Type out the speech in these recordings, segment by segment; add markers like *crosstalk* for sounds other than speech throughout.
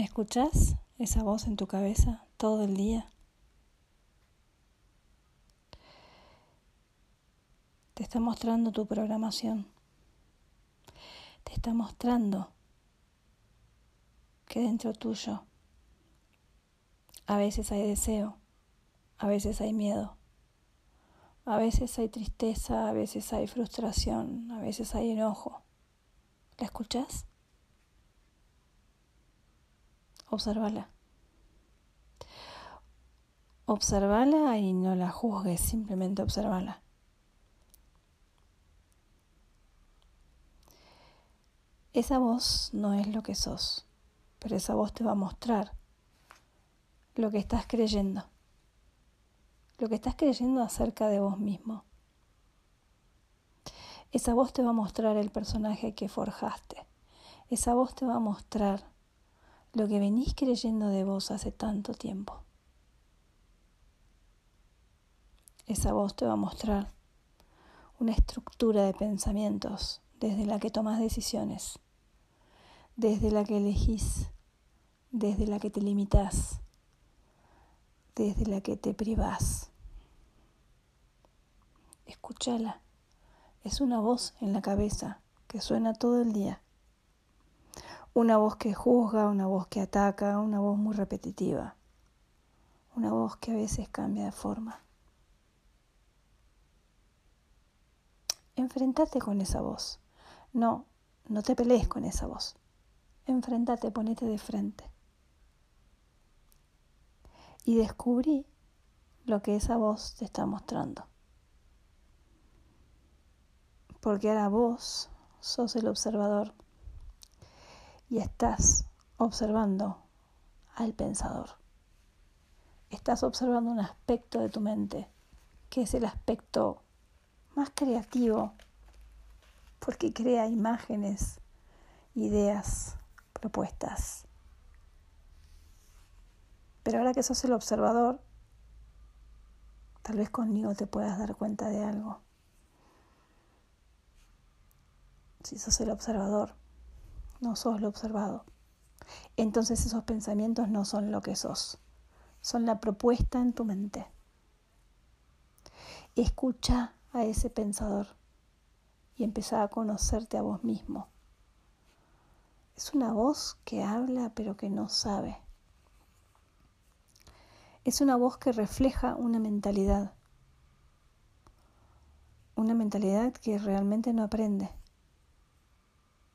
¿Escuchás esa voz en tu cabeza todo el día? Te está mostrando tu programación. Te está mostrando que dentro tuyo a veces hay deseo, a veces hay miedo, a veces hay tristeza, a veces hay frustración, a veces hay enojo. ¿La escuchas? Observala. Observala y no la juzgues, simplemente observala. Esa voz no es lo que sos, pero esa voz te va a mostrar lo que estás creyendo, lo que estás creyendo acerca de vos mismo. Esa voz te va a mostrar el personaje que forjaste. Esa voz te va a mostrar lo que venís creyendo de vos hace tanto tiempo. Esa voz te va a mostrar una estructura de pensamientos desde la que tomas decisiones, desde la que elegís, desde la que te limitas, desde la que te privás. Escúchala. Es una voz en la cabeza que suena todo el día una voz que juzga, una voz que ataca, una voz muy repetitiva, una voz que a veces cambia de forma. Enfrentate con esa voz. No, no te pelees con esa voz. Enfrentate, ponete de frente. Y descubrí lo que esa voz te está mostrando. Porque ahora vos sos el observador y estás observando al pensador. Estás observando un aspecto de tu mente que es el aspecto más creativo porque crea imágenes, ideas, propuestas. Pero ahora que sos el observador, tal vez conmigo te puedas dar cuenta de algo. Si sos el observador, no sos lo observado. Entonces esos pensamientos no son lo que sos, son la propuesta en tu mente. Escucha a ese pensador y empieza a conocerte a vos mismo. Es una voz que habla pero que no sabe. Es una voz que refleja una mentalidad. Una mentalidad que realmente no aprende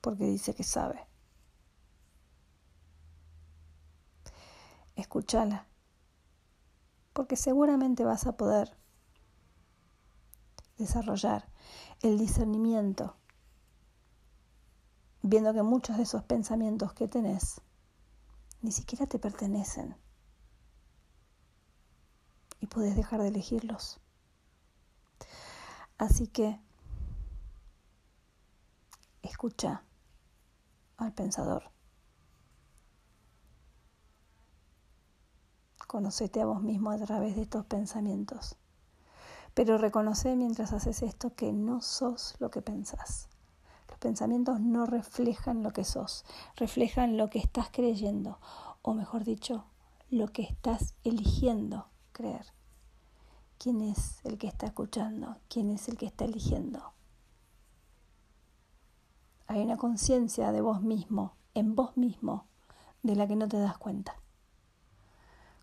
porque dice que sabe. Escúchala, porque seguramente vas a poder desarrollar el discernimiento, viendo que muchos de esos pensamientos que tenés ni siquiera te pertenecen y puedes dejar de elegirlos. Así que escucha al pensador. Conocete a vos mismo a través de estos pensamientos. Pero reconoce mientras haces esto que no sos lo que pensás. Los pensamientos no reflejan lo que sos, reflejan lo que estás creyendo, o mejor dicho, lo que estás eligiendo creer. ¿Quién es el que está escuchando? ¿Quién es el que está eligiendo? Hay una conciencia de vos mismo, en vos mismo, de la que no te das cuenta.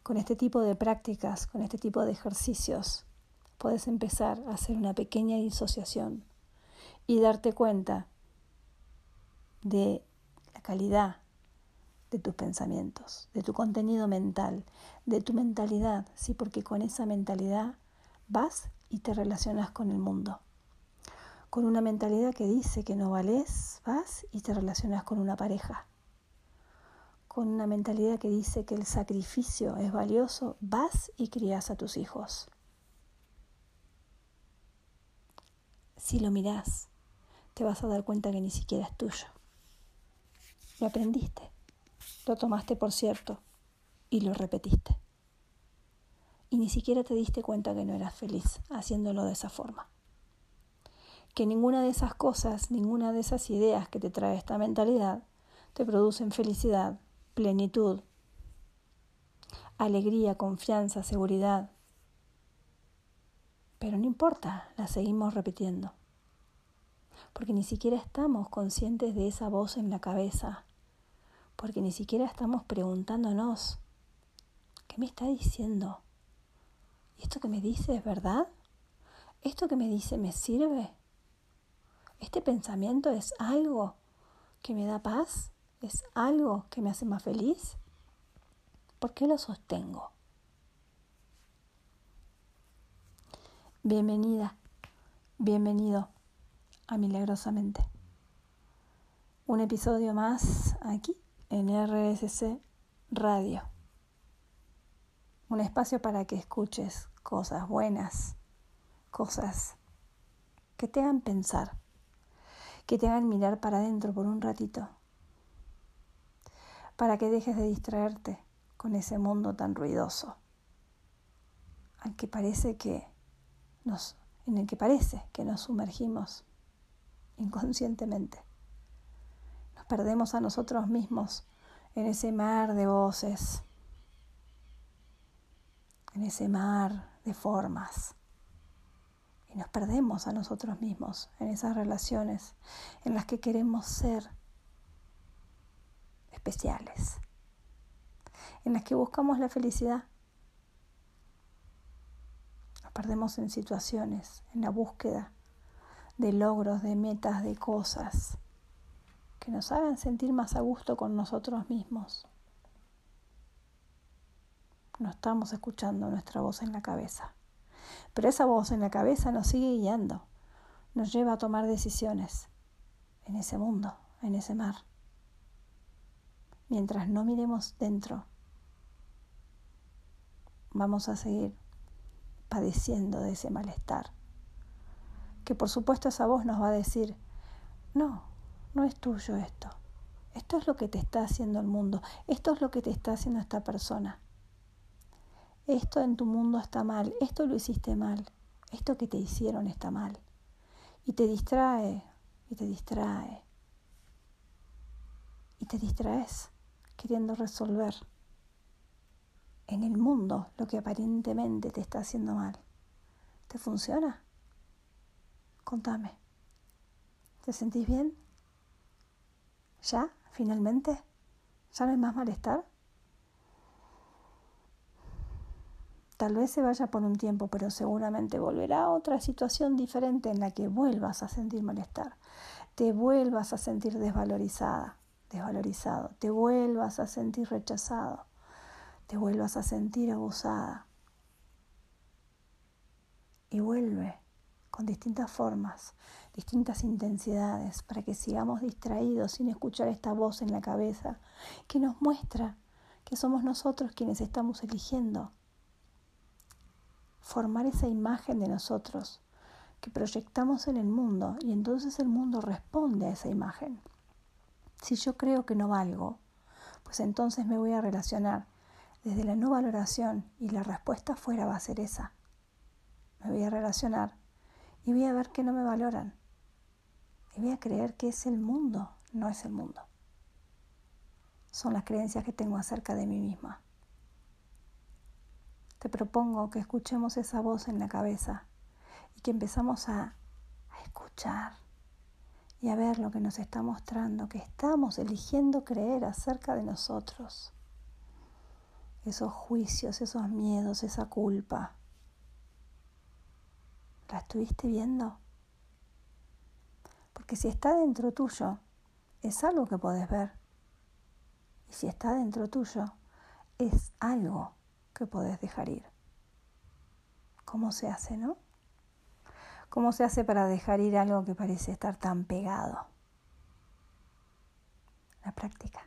Con este tipo de prácticas, con este tipo de ejercicios, puedes empezar a hacer una pequeña disociación y darte cuenta de la calidad de tus pensamientos, de tu contenido mental, de tu mentalidad, sí, porque con esa mentalidad vas y te relacionas con el mundo con una mentalidad que dice que no vales, vas y te relacionas con una pareja. Con una mentalidad que dice que el sacrificio es valioso, vas y crías a tus hijos. Si lo mirás, te vas a dar cuenta que ni siquiera es tuyo. Lo aprendiste, lo tomaste por cierto y lo repetiste. Y ni siquiera te diste cuenta que no eras feliz haciéndolo de esa forma que ninguna de esas cosas, ninguna de esas ideas que te trae esta mentalidad, te producen felicidad, plenitud, alegría, confianza, seguridad. Pero no importa, la seguimos repitiendo. Porque ni siquiera estamos conscientes de esa voz en la cabeza. Porque ni siquiera estamos preguntándonos, ¿qué me está diciendo? ¿Y esto que me dice es verdad? ¿Esto que me dice me sirve? ¿Este pensamiento es algo que me da paz? ¿Es algo que me hace más feliz? ¿Por qué lo sostengo? Bienvenida, bienvenido a Milagrosamente. Un episodio más aquí en RSC Radio. Un espacio para que escuches cosas buenas, cosas que te hagan pensar, que te hagan mirar para adentro por un ratito, para que dejes de distraerte con ese mundo tan ruidoso, al que parece que nos, en el que parece que nos sumergimos inconscientemente. Nos perdemos a nosotros mismos en ese mar de voces, en ese mar de formas. Y nos perdemos a nosotros mismos en esas relaciones en las que queremos ser especiales en las que buscamos la felicidad. Nos perdemos en situaciones, en la búsqueda de logros, de metas, de cosas que nos hagan sentir más a gusto con nosotros mismos. No estamos escuchando nuestra voz en la cabeza, pero esa voz en la cabeza nos sigue guiando, nos lleva a tomar decisiones en ese mundo, en ese mar. Mientras no miremos dentro vamos a seguir padeciendo de ese malestar. Que por supuesto esa voz nos va a decir, no, no es tuyo esto. Esto es lo que te está haciendo el mundo. Esto es lo que te está haciendo esta persona. Esto en tu mundo está mal. Esto lo hiciste mal. Esto que te hicieron está mal. Y te distrae, y te distrae. Y te distraes queriendo resolver en el mundo lo que aparentemente te está haciendo mal. ¿Te funciona? Contame. ¿Te sentís bien? ¿Ya? ¿Finalmente? ¿Ya no hay más malestar? Tal vez se vaya por un tiempo, pero seguramente volverá a otra situación diferente en la que vuelvas a sentir malestar, te vuelvas a sentir desvalorizada, desvalorizado, te vuelvas a sentir rechazado te vuelvas a sentir abusada. Y vuelve con distintas formas, distintas intensidades, para que sigamos distraídos sin escuchar esta voz en la cabeza que nos muestra que somos nosotros quienes estamos eligiendo formar esa imagen de nosotros que proyectamos en el mundo y entonces el mundo responde a esa imagen. Si yo creo que no valgo, pues entonces me voy a relacionar desde la no valoración y la respuesta fuera va a ser esa. Me voy a relacionar y voy a ver que no me valoran. Y voy a creer que es el mundo, no es el mundo. Son las creencias que tengo acerca de mí misma. Te propongo que escuchemos esa voz en la cabeza y que empezamos a, escuchar y a ver lo que nos está mostrando, que estamos eligiendo creer acerca de nosotros esos juicios, esos miedos, esa culpa. ¿La estuviste viendo? Porque si está dentro tuyo, es algo que podés ver. Y si está dentro tuyo, es algo que podés dejar ir. ¿Cómo se hace, no? ¿Cómo se hace para dejar ir algo que parece estar tan pegado? La práctica,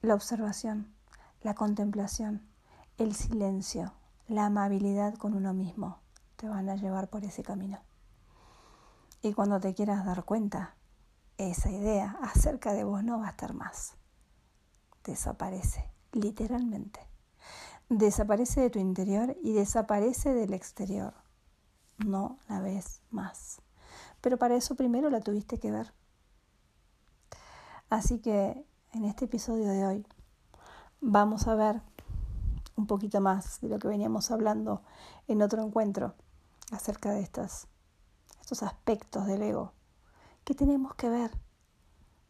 la observación, la contemplación, el silencio, la amabilidad con uno mismo te van a llevar por ese camino. Y cuando te quieras dar cuenta, esa idea acerca de vos no va a estar más. Desaparece, literalmente. Desaparece de tu interior y desaparece del exterior. No la ves más. Pero para eso primero la tuviste que ver. Así que en este episodio de hoy vamos a ver un poquito más de lo que veníamos hablando en otro encuentro acerca de estas, estos aspectos del ego que tenemos que ver,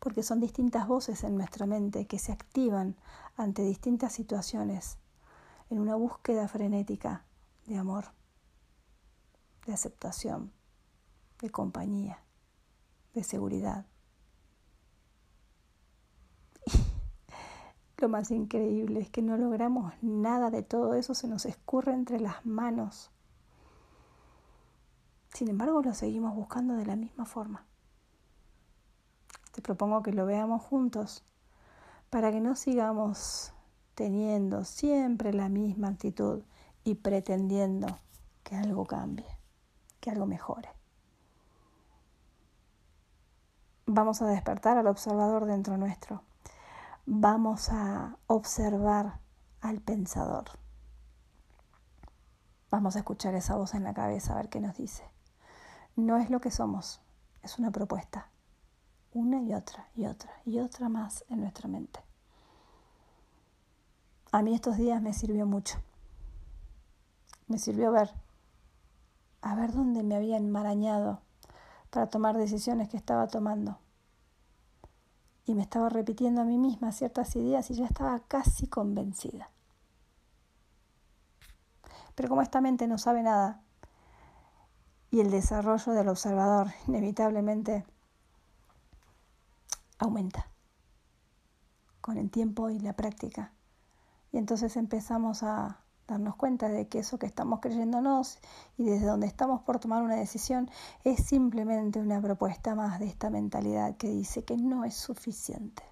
porque son distintas voces en nuestra mente que se activan ante distintas situaciones en una búsqueda frenética de amor, de aceptación, de compañía, de seguridad. *laughs* lo más increíble es que no logramos nada de todo eso, se nos escurre entre las manos. Sin embargo, lo seguimos buscando de la misma forma. Te propongo que lo veamos juntos para que no sigamos teniendo siempre la misma actitud y pretendiendo que algo cambie, que algo mejore. Vamos a despertar al observador dentro nuestro. Vamos a observar al pensador. Vamos a escuchar esa voz en la cabeza a ver qué nos dice. No es lo que somos, es una propuesta. Una y otra y otra y otra más en nuestra mente. A mí estos días me sirvió mucho. Me sirvió ver, a ver dónde me había enmarañado para tomar decisiones que estaba tomando. Y me estaba repitiendo a mí misma ciertas ideas y ya estaba casi convencida. Pero como esta mente no sabe nada y el desarrollo del observador inevitablemente aumenta con el tiempo y la práctica. Y entonces empezamos a darnos cuenta de que eso que estamos creyéndonos y desde donde estamos por tomar una decisión es simplemente una propuesta más de esta mentalidad que dice que no es suficiente.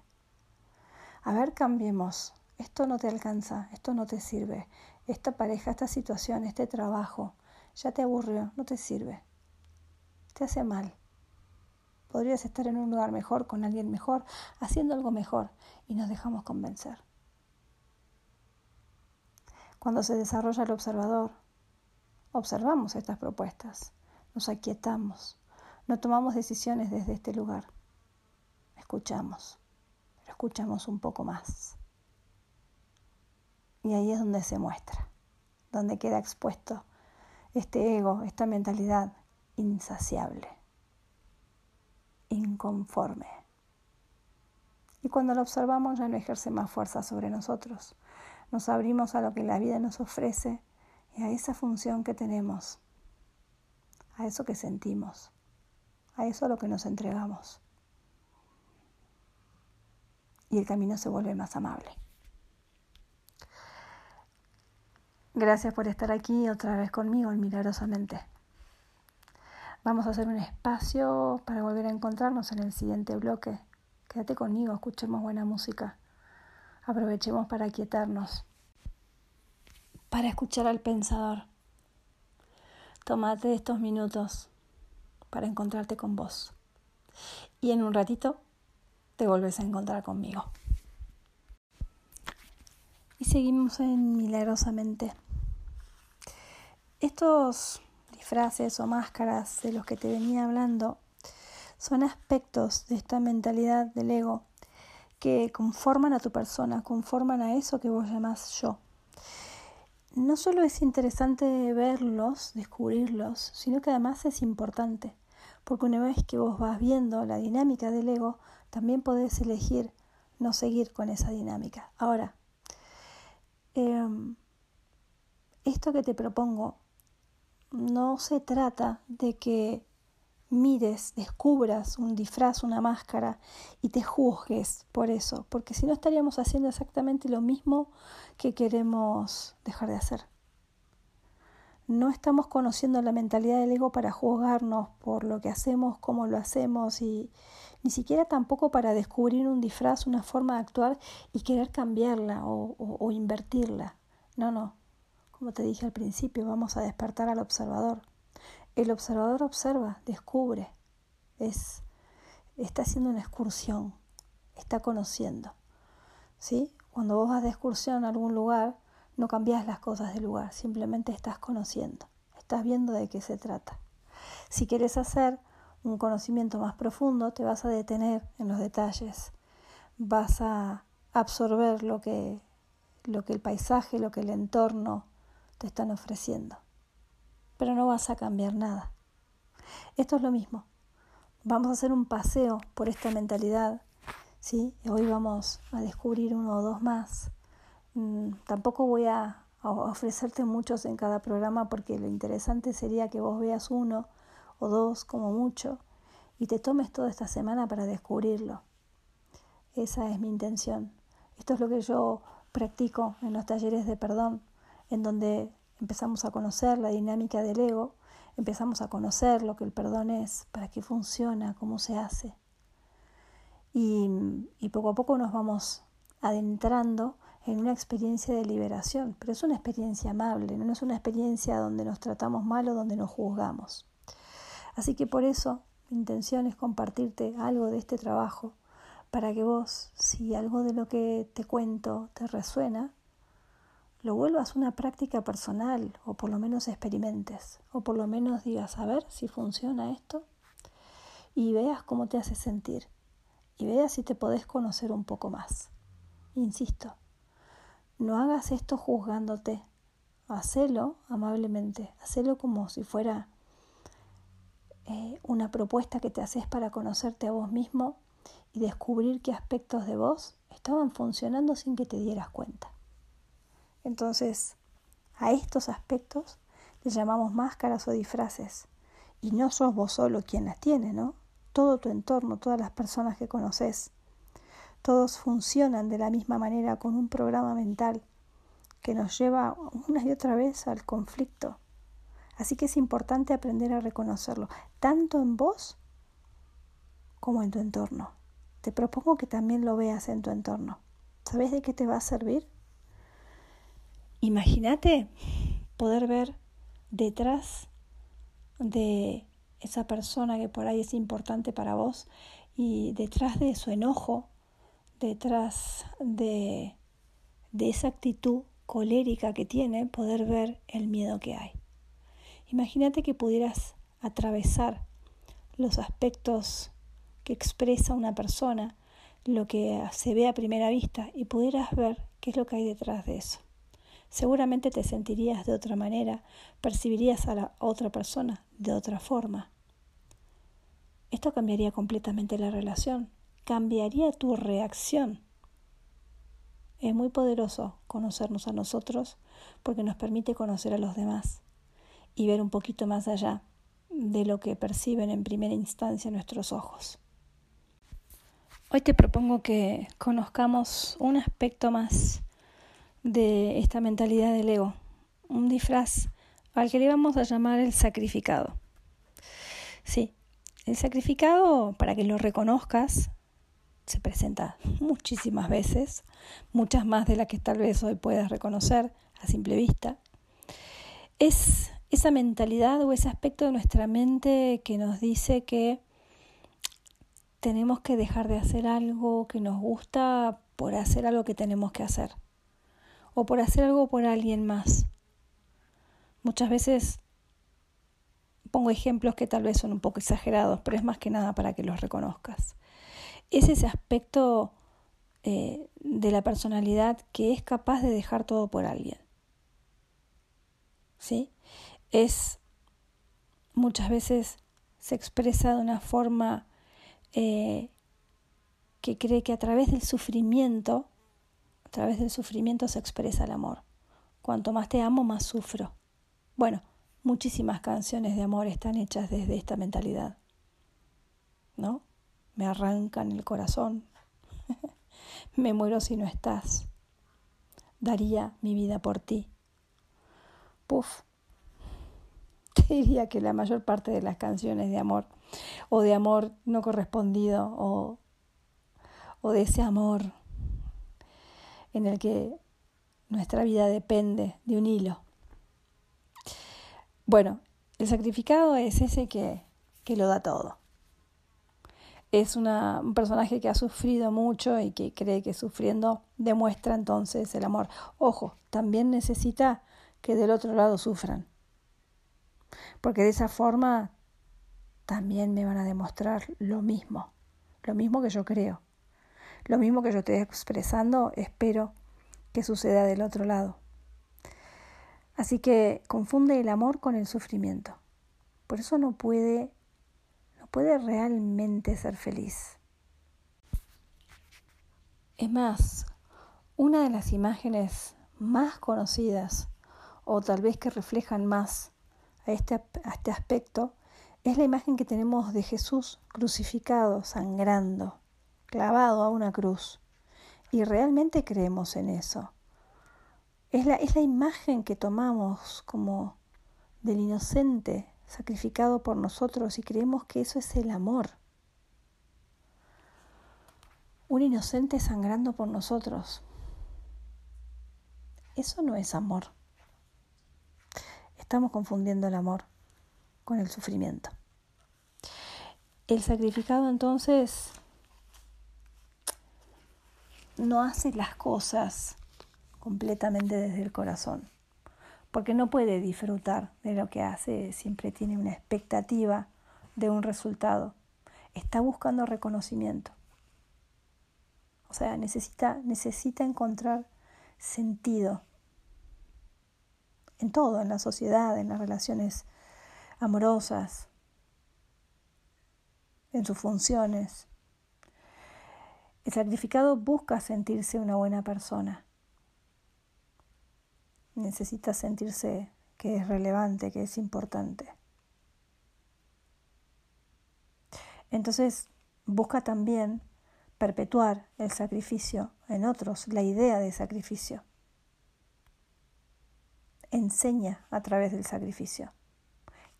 A ver, cambiemos. Esto no te alcanza, esto no te sirve. Esta pareja, esta situación, este trabajo, ya te aburrió, no te sirve. Te hace mal. Podrías estar en un lugar mejor, con alguien mejor, haciendo algo mejor y nos dejamos convencer. Cuando se desarrolla el observador, observamos estas propuestas, nos aquietamos, no tomamos decisiones desde este lugar, escuchamos, pero escuchamos un poco más. Y ahí es donde se muestra, donde queda expuesto este ego, esta mentalidad insaciable, inconforme. Y cuando lo observamos ya no ejerce más fuerza sobre nosotros, nos abrimos a lo que la vida nos ofrece y a esa función que tenemos, a eso que sentimos, a eso a lo que nos entregamos. Y el camino se vuelve más amable. Gracias por estar aquí otra vez conmigo en Milagrosamente. Vamos a hacer un espacio para volver a encontrarnos en el siguiente bloque. Quédate conmigo, escuchemos buena música. Aprovechemos para quietarnos, para escuchar al pensador. Tómate estos minutos para encontrarte con vos. Y en un ratito te vuelves a encontrar conmigo. Y seguimos en Milagrosamente. Estos disfraces o máscaras de los que te venía hablando son aspectos de esta mentalidad del ego que conforman a tu persona, conforman a eso que vos llamás yo. No solo es interesante verlos, descubrirlos, sino que además es importante, porque una vez que vos vas viendo la dinámica del ego, también podés elegir no seguir con esa dinámica. Ahora, em, esto que te propongo no se trata de que mires, descubras un disfraz, una máscara y te juzgues por eso, porque si no estaríamos haciendo exactamente lo mismo que queremos dejar de hacer. No estamos conociendo la mentalidad del ego para juzgarnos por lo que hacemos, cómo lo hacemos y ni siquiera tampoco para descubrir un disfraz, una forma de actuar y querer cambiarla o, o invertirla. No, no. Como te dije al principio, vamos a despertar al observador el observador observa, descubre, es, está haciendo una excursión, está conociendo. ¿sí? Cuando vos vas de excursión a algún lugar, no cambias las cosas del lugar, simplemente estás conociendo, estás viendo de qué se trata. Si quieres hacer un conocimiento más profundo, te vas a detener en los detalles, vas a absorber lo que lo que el paisaje, lo que el entorno te están ofreciendo. Pero no vas a cambiar nada. Esto es lo mismo. Vamos a hacer un paseo por esta mentalidad. ¿sí? Hoy vamos a descubrir uno o dos más. Mm, tampoco voy a ofrecerte muchos en cada programa porque lo interesante sería que vos veas uno o dos como mucho y te tomes toda esta semana para descubrirlo. Esa es mi intención. Esto es lo que yo practico en los talleres de perdón, en donde empezamos a conocer la dinámica del ego, empezamos a conocer lo que el perdón es, para qué funciona, cómo se hace. Y, y poco a poco nos vamos adentrando en una experiencia de liberación, pero es una experiencia amable, no es una experiencia donde nos tratamos mal o donde nos juzgamos. Así que por eso mi intención es compartirte algo de este trabajo para que vos, si algo de lo que te cuento te resuena, lo vuelvas una práctica personal o por lo menos experimentes o por lo menos digas a ver si funciona esto y veas cómo te hace sentir y veas si te podés conocer un poco más. Insisto, no hagas esto juzgándote, hacelo amablemente, hacelo como si fuera eh, una propuesta que te haces para conocerte a vos mismo y descubrir qué aspectos de vos estaban funcionando sin que te dieras cuenta. Entonces, a estos aspectos les llamamos máscaras o disfraces. Y no sos vos solo quien las tiene, ¿no? Todo tu entorno, todas las personas que conoces, todos funcionan de la misma manera con un programa mental que nos lleva una y otra vez al conflicto. Así que es importante aprender a reconocerlo, tanto en vos como en tu entorno te propongo que también lo veas en tu entorno. ¿Sabes de qué te va a servir? Imagínate poder ver detrás de esa persona que por ahí es importante para vos y detrás de su enojo, detrás de, de esa actitud colérica que tiene, poder ver el miedo que hay. Imagínate que pudieras atravesar los aspectos que expresa una persona, lo que se ve a primera vista y pudieras ver qué es lo que hay detrás de eso. Seguramente te sentirías de otra manera, percibirías a la otra persona de otra forma. Esto cambiaría completamente la relación, cambiaría tu reacción. Es muy poderoso conocernos a nosotros porque nos permite conocer a los demás y ver un poquito más allá de lo que perciben en primera instancia nuestros ojos. Hoy te propongo que conozcamos un aspecto más de esta mentalidad del ego, un disfraz al que le vamos a llamar el sacrificado. Sí, el sacrificado, para que lo reconozcas, se presenta muchísimas veces, muchas más de las que tal vez hoy puedas reconocer a simple vista. Es esa mentalidad o ese aspecto de nuestra mente que nos dice que tenemos que dejar de hacer algo que nos gusta por hacer algo que tenemos que hacer o por hacer algo por alguien más. Muchas veces pongo ejemplos que tal vez son un poco exagerados, pero es más que nada para que los reconozcas. Es ese aspecto eh, de la personalidad que es capaz de dejar todo por alguien. ¿Sí? Es muchas veces se expresa de una forma eh, que cree que a través del sufrimiento, a través del sufrimiento se expresa el amor. Cuanto más te amo, más sufro. Bueno, muchísimas canciones de amor están hechas desde esta mentalidad. ¿No? Me arrancan el corazón. *laughs* Me muero si no estás. Daría mi vida por ti. Puf. *laughs* Te diría que la mayor parte de las canciones de amor o de amor no correspondido o, o de ese amor en el que nuestra vida depende de un hilo. Bueno, el sacrificado es ese que, que lo da todo. Es una, un personaje que ha sufrido mucho y que cree que sufriendo demuestra entonces el amor. Ojo, también necesita que del otro lado sufran. Porque de esa forma también me van a demostrar lo mismo, lo mismo que yo creo, lo mismo que yo estoy expresando, espero que suceda del otro lado. Así que confunde el amor con el sufrimiento. Por eso no puede, no puede realmente ser feliz. Es más, una de las imágenes más conocidas, o tal vez que reflejan más a este, a este aspecto, es la imagen que tenemos de Jesús crucificado, sangrando, clavado a una cruz. Y realmente creemos en eso. Es la, es la imagen que tomamos como del inocente sacrificado por nosotros y creemos que eso es el amor. Un inocente sangrando por nosotros. Eso no es amor. Estamos confundiendo el amor con el sufrimiento. El sacrificado entonces no hace las cosas completamente desde el corazón, porque no puede disfrutar de lo que hace, siempre tiene una expectativa de un resultado, está buscando reconocimiento. O sea, necesita, necesita encontrar sentido en todo, en la sociedad, en las relaciones amorosas, en sus funciones. El sacrificado busca sentirse una buena persona. Necesita sentirse que es relevante, que es importante. Entonces busca también perpetuar el sacrificio en otros, la idea de sacrificio. Enseña a través del sacrificio.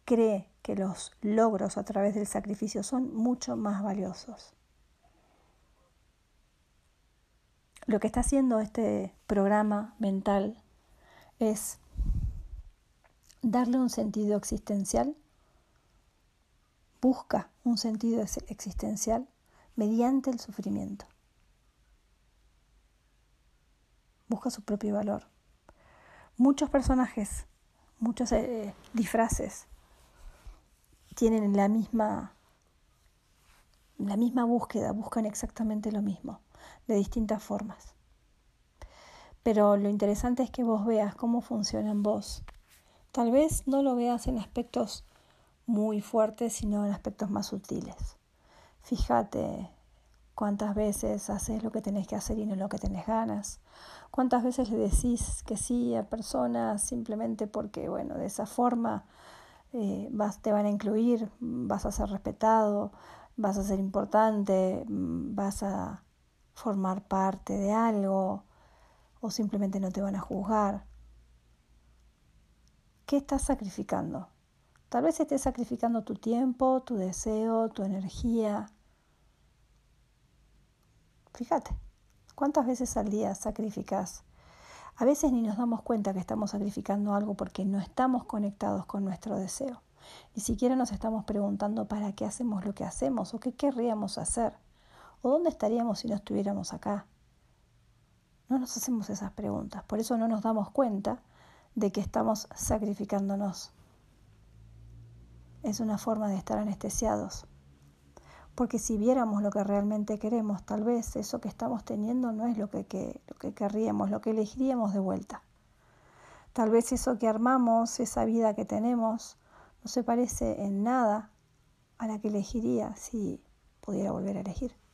Cree que los logros a través del sacrificio son mucho más valiosos. Lo que está haciendo este programa mental es darle un sentido existencial, busca un sentido existencial mediante el sufrimiento. Busca su propio valor. Muchos personajes, muchos eh, disfraces tienen la misma la misma búsqueda, buscan exactamente lo mismo de distintas formas. Pero lo interesante es que vos veas cómo funciona en vos. Tal vez no lo veas en aspectos muy fuertes, sino en aspectos más sutiles. Fíjate cuántas veces haces lo que tenés que hacer y no lo que tenés ganas. Cuántas veces le decís que sí a personas simplemente porque, bueno, de esa forma eh, vas, te van a incluir, vas a ser respetado, vas a ser importante, vas a formar parte de algo o simplemente no te van a juzgar. ¿Qué estás sacrificando? Tal vez estés sacrificando tu tiempo, tu deseo, tu energía. Fíjate, ¿cuántas veces al día sacrificas? A veces ni nos damos cuenta que estamos sacrificando algo porque no estamos conectados con nuestro deseo. Ni siquiera nos estamos preguntando para qué hacemos lo que hacemos o qué querríamos hacer. ¿O dónde estaríamos si no estuviéramos acá? No nos hacemos esas preguntas, por eso no nos damos cuenta de que estamos sacrificándonos. Es una forma de estar anestesiados. Porque si viéramos lo que realmente queremos, tal vez eso que estamos teniendo no es lo que, lo que querríamos, lo que elegiríamos de vuelta. Tal vez eso que armamos, esa vida que tenemos, no se parece en nada a la que elegiría si pudiera volver a elegir.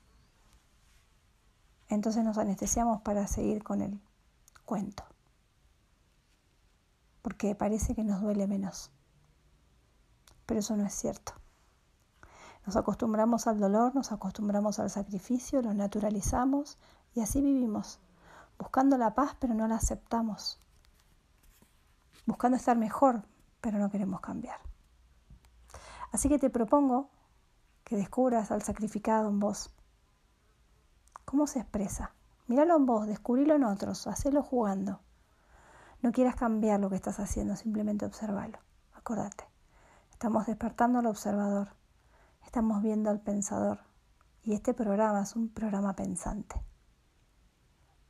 Entonces nos anestesiamos para seguir con el cuento, porque parece que nos duele menos, pero eso no es cierto. Nos acostumbramos al dolor, nos acostumbramos al sacrificio, lo naturalizamos y así vivimos, buscando la paz pero no la aceptamos, buscando estar mejor pero no queremos cambiar. Así que te propongo que descubras al sacrificado en vos, ¿Cómo se expresa? Míralo en vos, descubrilo en otros, hacelo jugando. No quieras cambiar lo que estás haciendo, simplemente observalo. Acordate, estamos despertando al observador, estamos viendo al pensador. Y este programa es un programa pensante,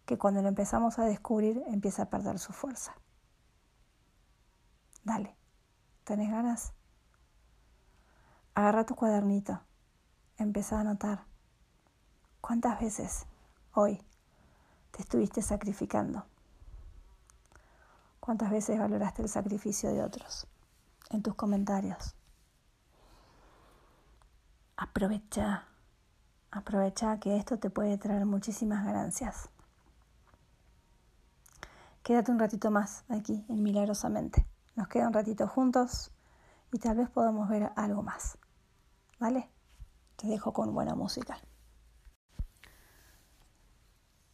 que cuando lo empezamos a descubrir empieza a perder su fuerza. Dale, ¿tenés ganas? Agarra tu cuadernito, empieza a anotar ¿Cuántas veces hoy te estuviste sacrificando? ¿Cuántas veces valoraste el sacrificio de otros? En tus comentarios. Aprovecha, aprovecha que esto te puede traer muchísimas ganancias. Quédate un ratito más aquí en Milagrosamente. Nos queda un ratito juntos y tal vez podamos ver algo más. ¿Vale? Te dejo con buena música.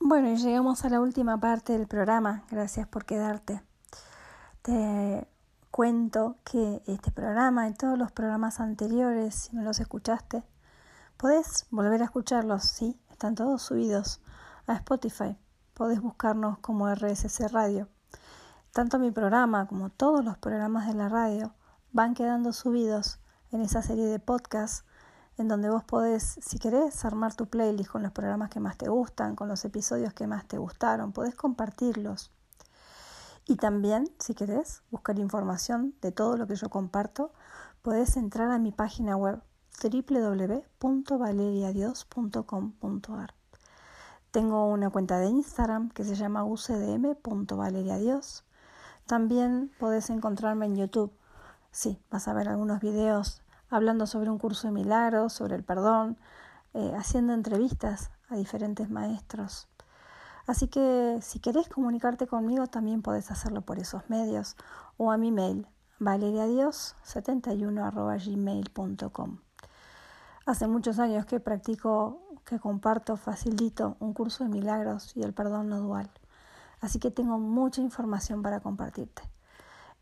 Bueno, y llegamos a la última parte del programa. Gracias por quedarte. Te cuento que este programa y todos los programas anteriores, si no los escuchaste, podés volver a escucharlos, sí, están todos subidos a Spotify. Podés buscarnos como RSC Radio. Tanto mi programa como todos los programas de la radio van quedando subidos en esa serie de podcasts en donde vos podés, si querés, armar tu playlist con los programas que más te gustan, con los episodios que más te gustaron, podés compartirlos. Y también, si querés, buscar información de todo lo que yo comparto, podés entrar a mi página web www.valeriadios.com.ar. Tengo una cuenta de Instagram que se llama ucdm.valeriadios. También podés encontrarme en YouTube. Sí, vas a ver algunos videos hablando sobre un curso de milagros, sobre el perdón, eh, haciendo entrevistas a diferentes maestros. Así que si querés comunicarte conmigo también podés hacerlo por esos medios o a mi mail valeriadios71 Hace muchos años que practico, que comparto, facilito un curso de milagros y el perdón no dual. Así que tengo mucha información para compartirte.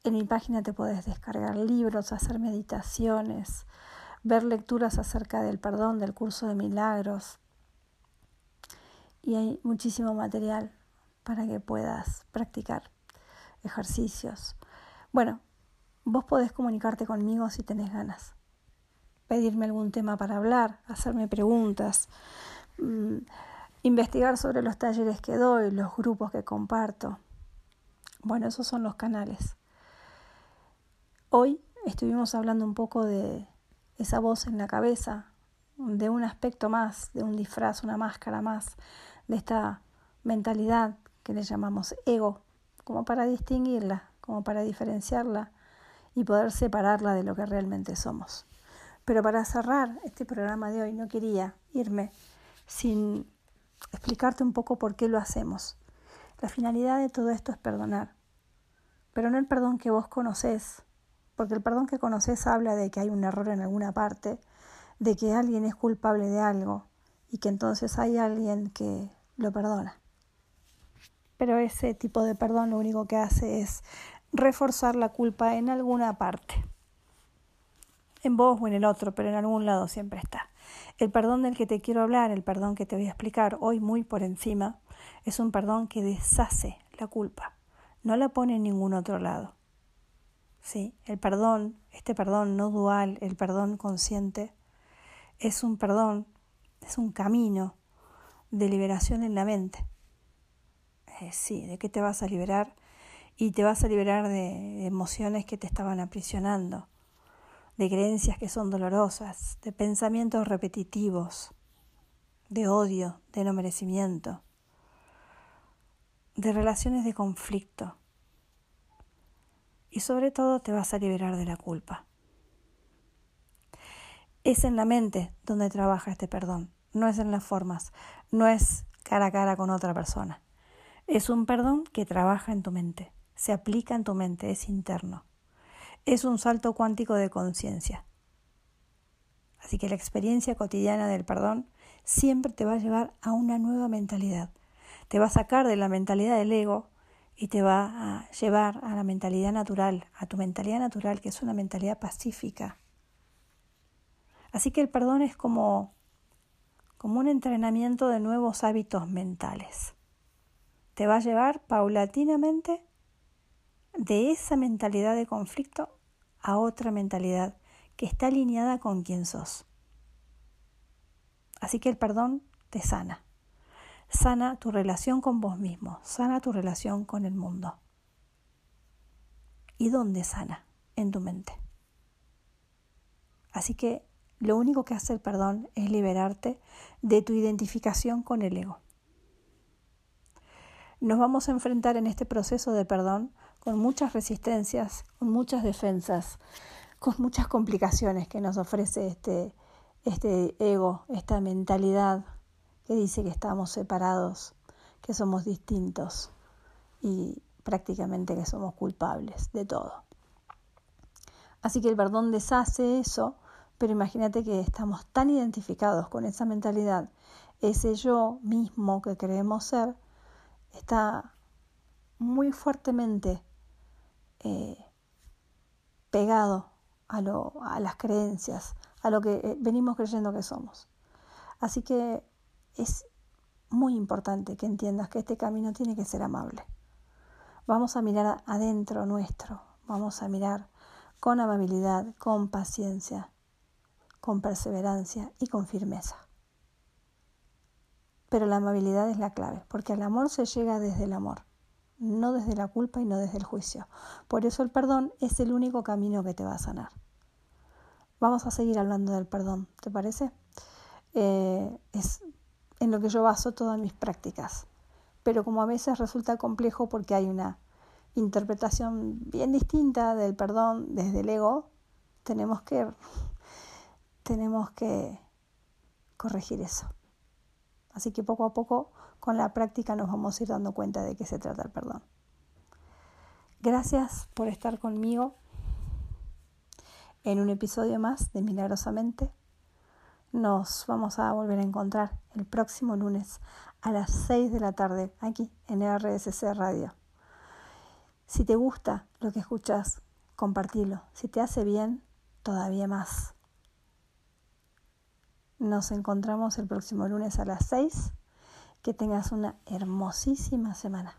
En mi página te puedes descargar libros, hacer meditaciones, ver lecturas acerca del perdón, del curso de milagros. Y hay muchísimo material para que puedas practicar ejercicios. Bueno, vos podés comunicarte conmigo si tenés ganas. Pedirme algún tema para hablar, hacerme preguntas, mm, investigar sobre los talleres que doy, los grupos que comparto. Bueno, esos son los canales. Hoy estuvimos hablando un poco de esa voz en la cabeza, de un aspecto más, de un disfraz, una máscara más, de esta mentalidad que le llamamos ego, como para distinguirla, como para diferenciarla y poder separarla de lo que realmente somos. Pero para cerrar este programa de hoy no quería irme sin explicarte un poco por qué lo hacemos. La finalidad de todo esto es perdonar, pero no el perdón que vos conocés, porque el perdón que conoces habla de que hay un error en alguna parte, de que alguien es culpable de algo y que entonces hay alguien que lo perdona. Pero ese tipo de perdón lo único que hace es reforzar la culpa en alguna parte. En vos o en el otro, pero en algún lado siempre está. El perdón del que te quiero hablar, el perdón que te voy a explicar hoy muy por encima, es un perdón que deshace la culpa, no la pone en ningún otro lado. Sí, el perdón, este perdón no dual, el perdón consciente, es un perdón, es un camino de liberación en la mente. Eh, sí, ¿de qué te vas a liberar? Y te vas a liberar de emociones que te estaban aprisionando, de creencias que son dolorosas, de pensamientos repetitivos, de odio, de no merecimiento, de relaciones de conflicto y sobre todo te vas a liberar de la culpa. Es en la mente donde trabaja este perdón, no es en las formas, no es cara a cara con otra persona. Es un perdón que trabaja en tu mente, se aplica en tu mente, es interno. Es un salto cuántico de conciencia. Así que la experiencia cotidiana del perdón siempre te va a llevar a una nueva mentalidad. Te va a sacar de la mentalidad del ego y te va a llevar a la mentalidad natural, a tu mentalidad natural, que es una mentalidad pacífica. Así que el perdón es como, como un entrenamiento de nuevos hábitos mentales. Te va a llevar paulatinamente de esa mentalidad de conflicto a otra mentalidad que está alineada con quien sos. Así que el perdón te sana sana tu relación con vos mismo, sana tu relación con el mundo. ¿Y dónde sana? En tu mente. Así que lo único que hace el perdón es liberarte de tu identificación con el ego. Nos vamos a enfrentar en este proceso de perdón con muchas resistencias, con muchas defensas, con muchas complicaciones que nos ofrece este, este ego, esta mentalidad que dice que estamos separados, que somos distintos y prácticamente que somos culpables de todo. Así que el perdón deshace eso, pero imagínate que estamos tan identificados con esa mentalidad, ese yo mismo que creemos ser, está muy fuertemente eh, pegado a, a las creencias, a lo que eh, venimos creyendo que somos. Así que es muy importante que entiendas que este camino tiene que ser amable. Vamos a mirar adentro nuestro, vamos a mirar con amabilidad, con paciencia, con perseverancia y con firmeza. Pero la amabilidad es la clave, porque al amor se llega desde el amor, no desde la culpa y no desde el juicio. Por eso el perdón es el único camino que te va a sanar. Vamos a seguir hablando del perdón, ¿te parece? Eh, es en lo que yo baso todas mis prácticas. Pero como a veces resulta complejo porque hay una interpretación bien distinta del perdón desde el ego, tenemos que, *laughs* tenemos que corregir eso. Así que poco a poco con la práctica nos vamos a ir dando cuenta de qué se trata el perdón. Gracias por estar conmigo en un episodio más de Milagrosamente. Nos vamos a volver a encontrar el próximo lunes a las 6 de la tarde aquí en RSC Radio. Si te gusta lo que escuchas, compartilo. Si te hace bien, todavía más. Nos encontramos el próximo lunes a las 6. Que tengas una hermosísima semana.